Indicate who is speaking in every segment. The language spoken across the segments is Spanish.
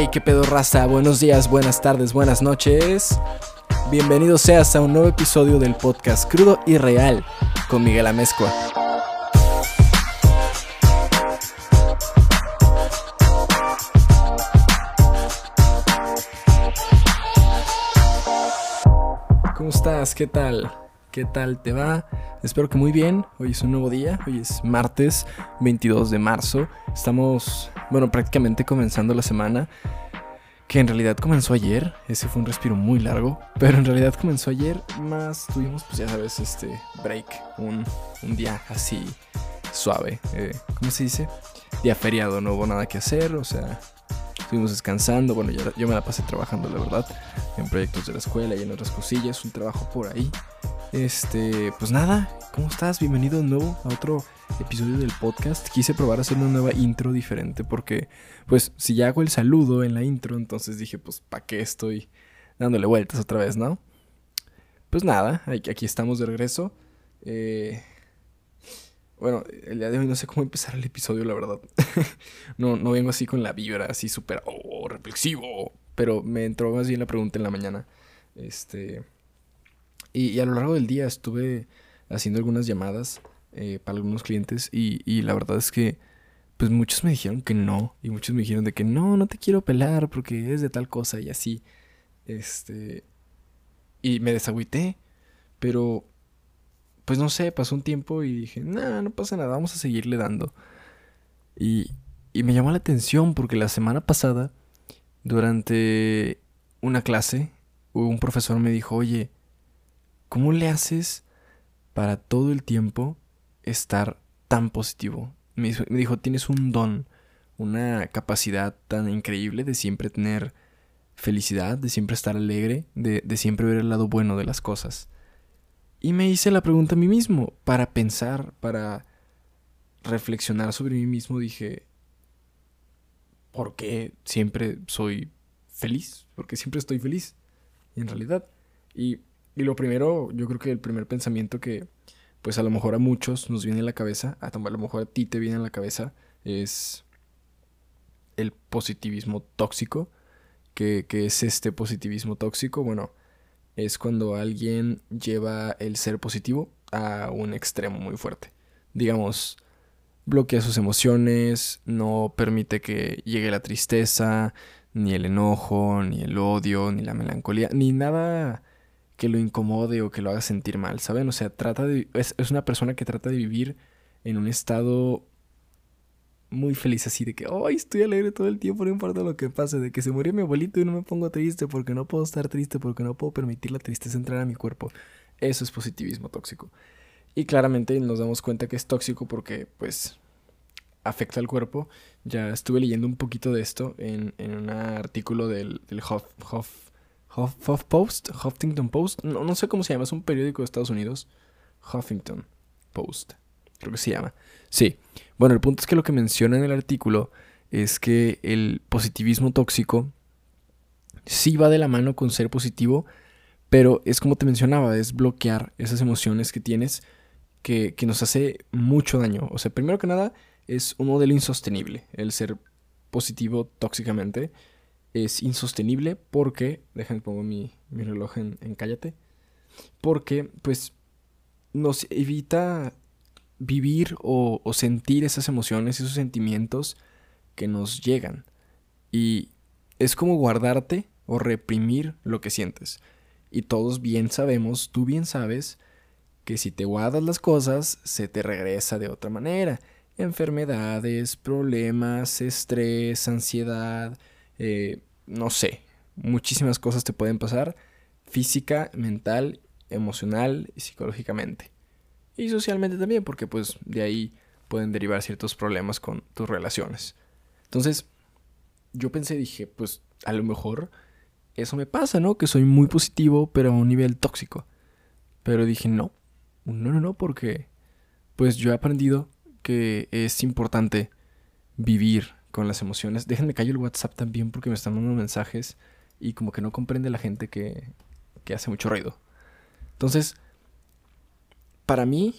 Speaker 1: Hey, qué pedo raza, buenos días, buenas tardes, buenas noches. Bienvenido seas a un nuevo episodio del podcast Crudo y Real con Miguel Amezcua. ¿Cómo estás? ¿Qué tal? ¿Qué tal te va? Espero que muy bien. Hoy es un nuevo día. Hoy es martes 22 de marzo. Estamos, bueno, prácticamente comenzando la semana. Que en realidad comenzó ayer. Ese fue un respiro muy largo. Pero en realidad comenzó ayer. Más tuvimos, pues ya sabes, este break. Un, un día así suave. Eh, ¿Cómo se dice? Día feriado. No hubo nada que hacer. O sea, estuvimos descansando. Bueno, yo, yo me la pasé trabajando, la verdad. En proyectos de la escuela y en otras cosillas. Un trabajo por ahí. Este, pues nada, ¿cómo estás? Bienvenido de nuevo a otro episodio del podcast. Quise probar hacer una nueva intro diferente porque, pues, si ya hago el saludo en la intro, entonces dije, pues, ¿para qué estoy dándole vueltas otra vez, no? Pues nada, aquí estamos de regreso. Eh, bueno, el día de hoy no sé cómo empezar el episodio, la verdad. no, no vengo así con la vibra, así súper, oh, reflexivo. Pero me entró más bien la pregunta en la mañana. Este y, a lo largo del día estuve haciendo algunas llamadas eh, para algunos clientes y, la verdad es que pues muchos me dijeron que no y muchos me dijeron de que no, no te quiero pelar porque es de tal cosa y así. Este... Y me desagüité, pero pues no sé, pasó un tiempo y dije, no, no pasa nada, vamos a seguirle dando. Y, y me llamó la atención porque la semana pasada, durante una clase, un profesor me dijo, oye, ¿Cómo le haces para todo el tiempo estar tan positivo? Me dijo, tienes un don, una capacidad tan increíble de siempre tener felicidad, de siempre estar alegre, de, siempre ver el lado bueno de las cosas. Y me hice la pregunta a mí mismo, para pensar, para reflexionar sobre mí mismo, dije, ¿por qué siempre soy feliz? Porque siempre estoy feliz, en realidad. Y y lo primero, yo creo que el primer pensamiento que, pues a lo mejor a muchos nos viene a la cabeza, a lo mejor a ti te viene a la cabeza, es el positivismo tóxico. ¿Qué, es este positivismo tóxico? Bueno, es cuando alguien lleva el ser positivo a un extremo muy fuerte. Digamos, bloquea sus emociones, no permite que llegue la tristeza, ni el enojo, ni el odio, ni la melancolía, ni nada que lo incomode o que lo haga sentir mal, ¿saben? O sea, trata de, es, una persona que trata de vivir en un estado muy feliz así de que, ay, estoy alegre todo el tiempo, no importa lo que pase, de que se murió mi abuelito y no me pongo triste porque no puedo estar triste, porque no puedo permitir la tristeza entrar a mi cuerpo. Eso es positivismo tóxico. Y claramente nos damos cuenta que es tóxico porque, pues, afecta al cuerpo. Ya estuve leyendo un poquito de esto en, en un artículo del, del Huff, Post, Huffington Post, no, no, sé cómo se llama, es un periódico de Estados Unidos. Huffington Post, creo que se llama. Sí, bueno, el punto es que lo que menciona en el artículo es que el positivismo tóxico sí va de la mano con ser positivo, pero es como te mencionaba, es bloquear esas emociones que tienes que, que nos hace mucho daño. O sea, primero que nada, es un modelo insostenible el ser positivo tóxicamente es insostenible porque, déjenme pongo mi, mi reloj en, cállate, porque pues nos evita vivir o, sentir esas emociones, esos sentimientos que nos llegan. Y es como guardarte o reprimir lo que sientes. Y todos bien sabemos, tú bien sabes, que si te guardas las cosas, se te regresa de otra manera. Enfermedades, problemas, estrés, ansiedad, eh, no sé, muchísimas cosas te pueden pasar, física, mental, emocional y psicológicamente. Y socialmente también, porque pues de ahí pueden derivar ciertos problemas con tus relaciones. Entonces, yo pensé, dije, pues a lo mejor eso me pasa, ¿no? Que soy muy positivo, pero a un nivel tóxico. Pero dije, no, no, no, no, porque pues yo he aprendido que es importante vivir con las emociones. Déjenme caer el WhatsApp también porque me están dando mensajes y como que no comprende la gente que, que hace mucho ruido. Entonces, para mí,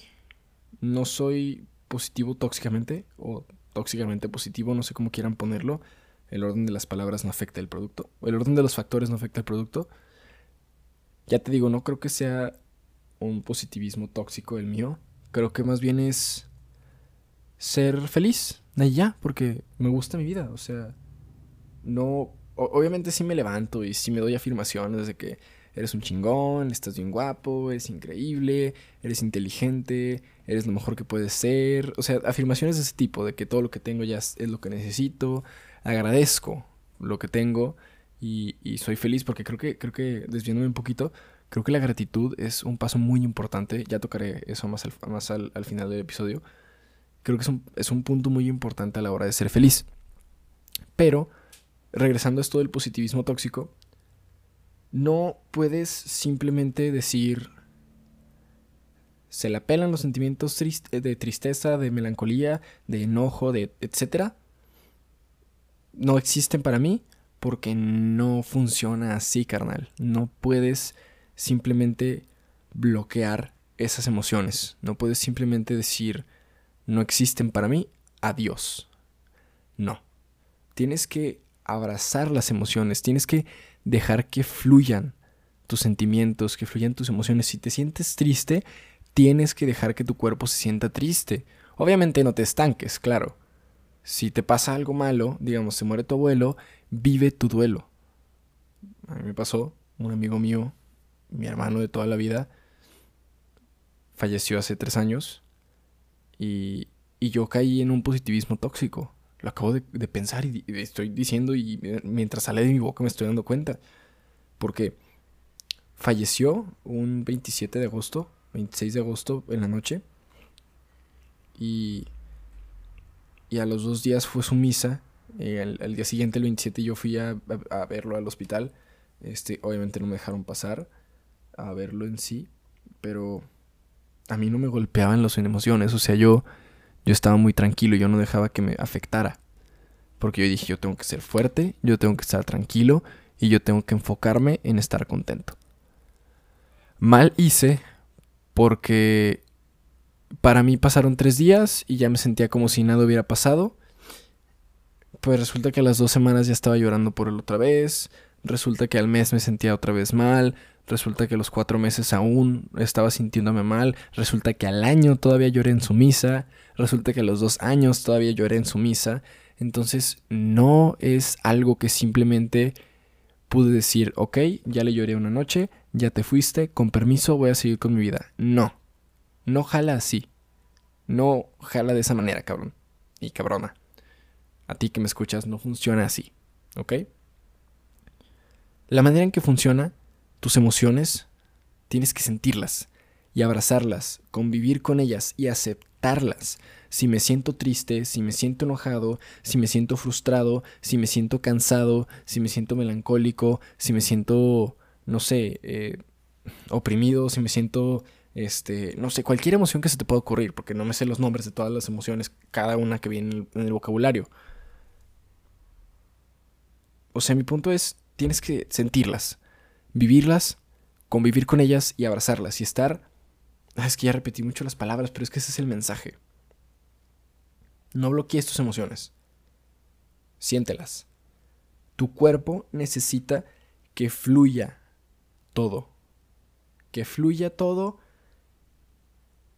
Speaker 1: no soy positivo tóxicamente o tóxicamente positivo, no sé cómo quieran ponerlo, el orden de las palabras no afecta el producto, el orden de los factores no afecta el producto. Ya te digo, no creo que sea un positivismo tóxico el mío, creo que más bien es ser feliz, de ya, porque me gusta mi vida, o sea, no, obviamente sí me levanto y sí me doy afirmaciones de que eres un chingón, estás bien guapo, eres increíble, eres inteligente, eres lo mejor que puedes ser. O sea, afirmaciones de ese tipo, de que todo lo que tengo ya es, lo que necesito. Agradezco lo que tengo y, soy feliz porque creo que, creo que, desviándome un poquito, creo que la gratitud es un paso muy importante. Ya tocaré eso más al, más al, final del episodio. Creo que es un, es un punto muy importante a la hora de ser feliz. Pero, regresando a esto del positivismo tóxico, no puedes simplemente decir, se la pelan los sentimientos de tristeza, de melancolía, de enojo, de etcétera. No existen para mí porque no funciona así, carnal. No puedes simplemente bloquear esas emociones. No puedes simplemente decir, no existen para mí, adiós. No. Tienes que abrazar las emociones, tienes que dejar que fluyan tus sentimientos, que fluyan tus emociones. Si te sientes triste, tienes que dejar que tu cuerpo se sienta triste. Obviamente no te estanques, claro. Si te pasa algo malo, digamos, se muere tu abuelo, vive tu duelo. A mí me pasó, un amigo mío, mi hermano de toda la vida, falleció hace tres años y, y yo caí en un positivismo tóxico. Lo acabo de, pensar y, estoy diciendo y mientras sale de mi boca me estoy dando cuenta. Porque falleció un 27 de agosto, 26 de agosto en la noche. Y, y a los dos días fue su misa. Eh, día siguiente, el 27, yo fui a, verlo al hospital. Este, obviamente no me dejaron pasar a verlo en sí. Pero a mí no me golpeaban las emociones. O sea, yo yo estaba muy tranquilo, yo no dejaba que me afectara. Porque yo dije, yo tengo que ser fuerte, yo tengo que estar tranquilo y yo tengo que enfocarme en estar contento. Mal hice porque para mí pasaron tres días y ya me sentía como si nada hubiera pasado. Pues resulta que a las dos semanas ya estaba llorando por él otra vez. Resulta que al mes me sentía otra vez mal. Resulta que a los cuatro meses aún estaba sintiéndome mal. Resulta que al año todavía lloré en su misa. Resulta que a los dos años todavía lloré en su misa. Entonces no es algo que simplemente pude decir, ok, ya le lloré una noche, ya te fuiste, con permiso voy a seguir con mi vida. No, no jala así. No jala de esa manera, cabrón. Y cabrona. A ti que me escuchas no funciona así, ¿ok? La manera en que funciona tus emociones, tienes que sentirlas y abrazarlas, convivir con ellas y aceptarlas. Si me siento triste, si me siento enojado, si me siento frustrado, si me siento cansado, si me siento melancólico, si me siento, no sé, eh, oprimido, si me siento, este, no sé, cualquier emoción que se te pueda ocurrir, porque no me sé los nombres de todas las emociones, cada una que viene en el vocabulario. O sea, mi punto es, tienes que sentirlas, vivirlas, convivir con ellas y abrazarlas y estar Ah, es que ya repetí mucho las palabras, pero es que ese es el mensaje. No bloquees tus emociones. Siéntelas. Tu cuerpo necesita que fluya todo. Que fluya todo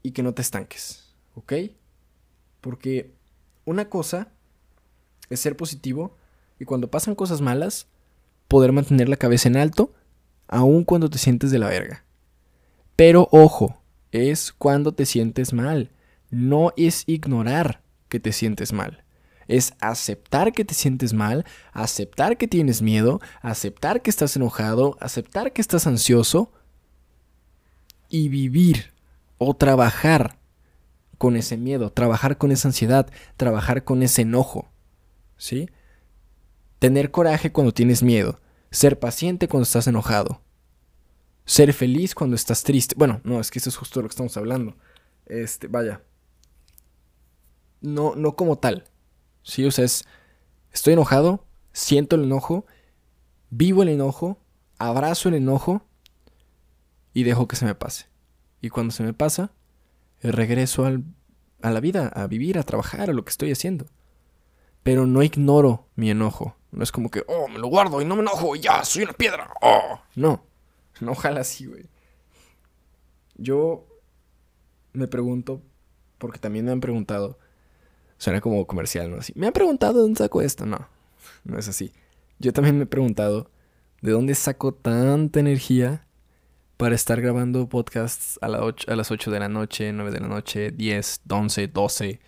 Speaker 1: y que no te estanques. ¿Ok? Porque una cosa es ser positivo y cuando pasan cosas malas, poder mantener la cabeza en alto, aun cuando te sientes de la verga. Pero ojo, es cuando te sientes mal. No es ignorar que te sientes mal. Es aceptar que te sientes mal, aceptar que tienes miedo, aceptar que estás enojado, aceptar que estás ansioso y vivir o trabajar con ese miedo, trabajar con esa ansiedad, trabajar con ese enojo. ¿Sí? Tener coraje cuando tienes miedo, ser paciente cuando estás enojado, ser feliz cuando estás triste. Bueno, no, es que eso es justo lo que estamos hablando. Este, vaya. No, no como tal. Sí, o sea, es. Estoy enojado, siento el enojo, vivo el enojo, abrazo el enojo y dejo que se me pase. Y cuando se me pasa, regreso al, a la vida, a vivir, a trabajar, a lo que estoy haciendo. Pero no ignoro mi enojo, No es como que, oh, me lo guardo y no me enojo, y ya, soy una piedra. Oh, no. No ojalá así, güey. Yo me pregunto, porque también me han preguntado, suena como comercial, ¿no? Así, me han preguntado de dónde saco esto. No, no es así. Yo también me he preguntado de dónde saco tanta energía para estar grabando podcasts a, a las 8 de la noche, 9 de la noche, 10, 11, 12.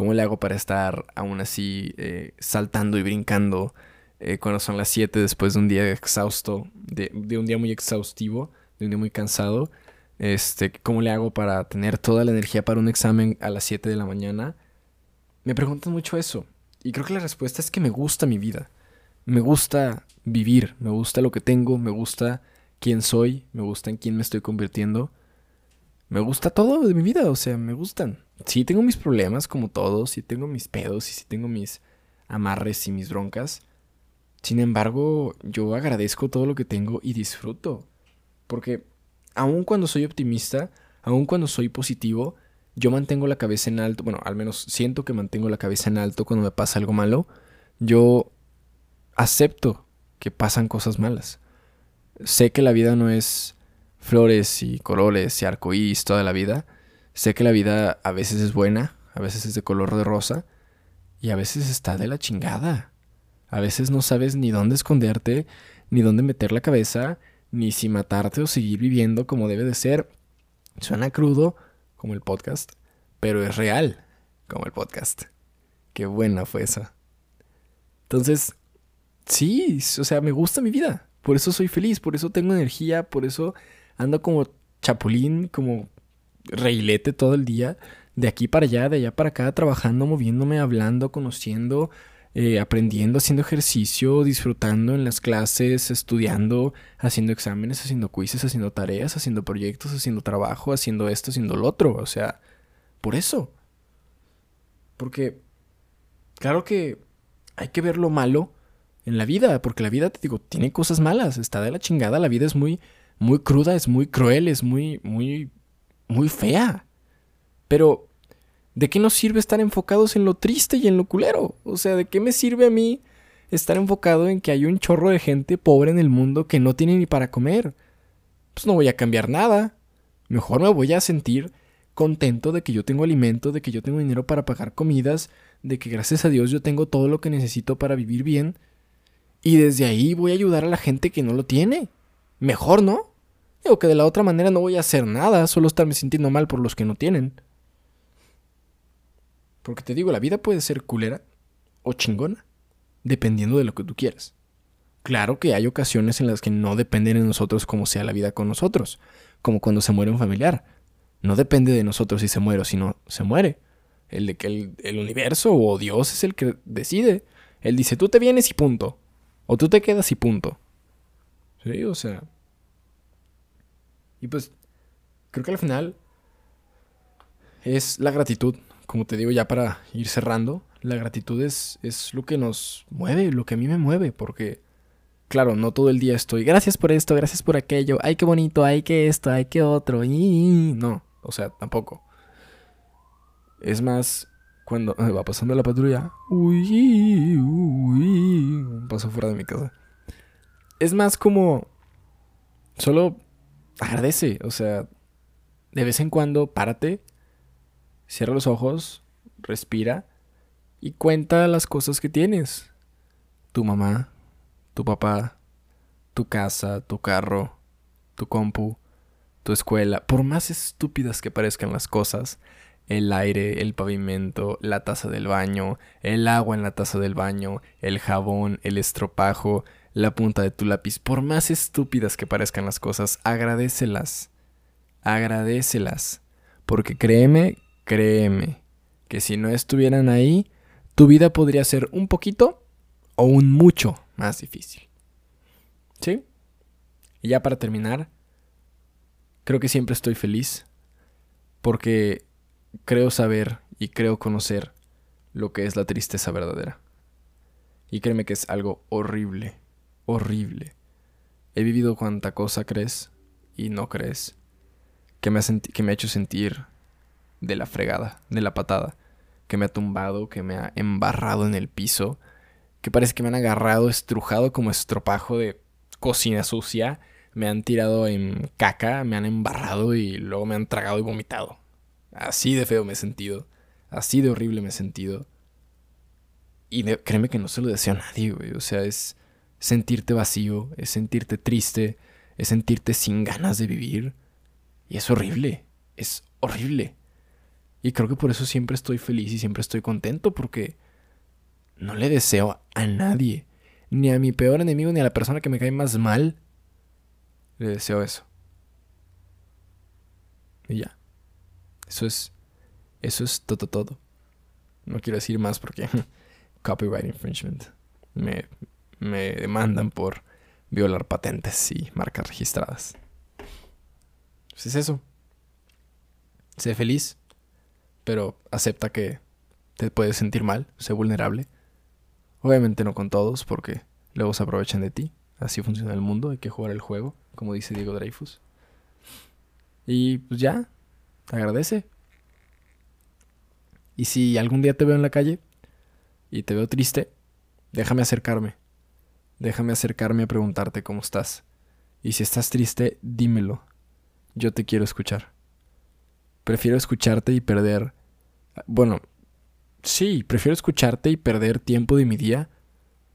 Speaker 1: ¿Cómo le hago para estar aún así eh, saltando y brincando eh, cuando son las 7 después de un día exhausto, de, de, un día muy exhaustivo, de un día muy cansado? Este, ¿Cómo le hago para tener toda la energía para un examen a las 7 de la mañana? Me preguntan mucho eso. Y creo que la respuesta es que me gusta mi vida. Me gusta vivir, me gusta lo que tengo, me gusta quién soy, me gusta en quién me estoy convirtiendo. Me gusta todo de mi vida, o sea, me gustan. Sí tengo mis problemas como todos, sí tengo mis pedos y sí tengo mis amarres y mis broncas. Sin embargo, yo agradezco todo lo que tengo y disfruto. Porque aun cuando soy optimista, aun cuando soy positivo, yo mantengo la cabeza en alto. Bueno, al menos siento que mantengo la cabeza en alto cuando me pasa algo malo. Yo acepto que pasan cosas malas sé que la vida no es flores y colores y arcoíris toda la vida. Sé que la vida a veces es buena, a veces es de color de rosa y a veces está de la chingada. A veces no sabes ni dónde esconderte, ni dónde meter la cabeza, ni si matarte o seguir viviendo como debe de ser. Suena crudo, como el podcast, pero es real, como el podcast. Qué buena fue esa. Entonces, sí, o sea, me gusta mi vida. Por eso soy feliz, por eso tengo energía, por eso ando como chapulín, como reilete todo el día, de aquí para allá, de allá para acá, trabajando, moviéndome, hablando, conociendo, eh, aprendiendo, haciendo ejercicio, disfrutando en las clases, estudiando, haciendo exámenes, haciendo quizzes, haciendo tareas, haciendo proyectos, haciendo trabajo, haciendo esto, haciendo lo otro. O sea, por eso. Porque, claro que hay que ver lo malo en la vida, porque la vida, te digo, tiene cosas malas, está de la chingada, la vida es muy, muy cruda, es muy cruel, es muy, muy, muy fea. Pero, ¿de qué nos sirve estar enfocados en lo triste y en lo culero? O sea, ¿de qué me sirve a mí estar enfocado en que hay un chorro de gente pobre en el mundo que no tiene ni para comer? Pues no voy a cambiar nada. Mejor me voy a sentir contento de que yo tengo alimento, de que yo tengo dinero para pagar comidas, de que gracias a Dios yo tengo todo lo que necesito para vivir bien y desde ahí voy a ayudar a la gente que no lo tiene. Mejor, ¿no? Digo que de la otra manera no voy a hacer nada, solo estarme sintiendo mal por los que no tienen. Porque te digo, la vida puede ser culera o chingona, dependiendo de lo que tú quieras. Claro que hay ocasiones en las que no dependen de nosotros como sea la vida con nosotros, como cuando se muere un familiar. No depende de nosotros si se muere o si no se muere. El de que el, el universo o Dios es el que decide. Él dice, tú te vienes y punto. O tú te quedas y punto. Sí, o sea. Y pues, creo que al final es la gratitud. Como te digo ya para ir cerrando, la gratitud es, es lo que nos mueve, lo que a mí me mueve, porque, claro, no todo el día estoy, gracias por esto, gracias por aquello, ay, qué bonito, ay, qué esto, ay, qué otro, y no, o sea, tampoco. Es más, cuando va pasando la patrulla, uy, uy, paso fuera de mi casa. Es más como solo agradece, o sea, de vez en cuando párate, cierra los ojos, respira y cuenta las cosas que tienes. Tu mamá, tu papá, tu casa, tu carro, tu compu, tu escuela, por más estúpidas que parezcan las cosas, el aire, el pavimento, la taza del baño, el agua en la taza del baño, el jabón, el estropajo, la punta de tu lápiz, por más estúpidas que parezcan las cosas, agradecelas. Agradecelas. Porque créeme, créeme, que si no estuvieran ahí, tu vida podría ser un poquito o un mucho más difícil. ¿Sí? Y ya para terminar, creo que siempre estoy feliz porque creo saber y creo conocer lo que es la tristeza verdadera. Y créeme que es algo horrible, horrible. He vivido cuanta cosa crees y no crees que me, ha que me ha hecho sentir de la fregada, de la patada, que me ha tumbado, que me ha embarrado en el piso, que parece que me han agarrado estrujado como estropajo de cocina sucia, me han tirado en caca, me han embarrado y luego me han tragado y vomitado. Así de feo me he sentido, así de horrible me he sentido. Y créeme que no se lo deseo a nadie, güey. O sea, es sentirte vacío, es sentirte triste, es sentirte sin ganas de vivir. Y es horrible, es horrible. Y creo que por eso siempre estoy feliz y siempre estoy contento porque no le deseo a nadie, ni a mi peor enemigo, ni a la persona que me cae más mal, le deseo eso. Y ya. Eso es. Eso es todo, todo. No quiero decir más porque. copyright infringement. Me, me demandan por violar patentes y marcas registradas. Pues es eso. Sé feliz, pero acepta que te puedes sentir mal, sé vulnerable. Obviamente no con todos, porque luego se aprovechan de ti. Así funciona el mundo, hay que jugar el juego, como dice Diego Dreyfus. Y pues ya, agradece. Y si algún día te veo en la calle y te veo triste, déjame acercarme. Déjame acercarme a preguntarte cómo estás. Y si estás triste, dímelo. Yo te quiero escuchar. Prefiero escucharte y perder... Bueno, sí, prefiero escucharte y perder tiempo de mi día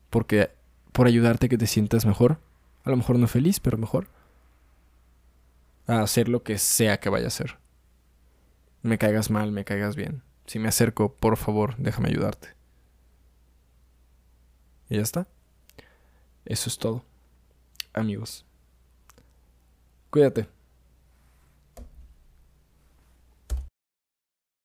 Speaker 1: porque por ayudarte a que te sientas mejor, a lo mejor no feliz, pero mejor, a hacer lo que sea que vaya a hacer. Me caigas mal, me caigas bien. Si me acerco, por favor, déjame ayudarte. Y ya está. Eso es todo. Amigos. Cuídate.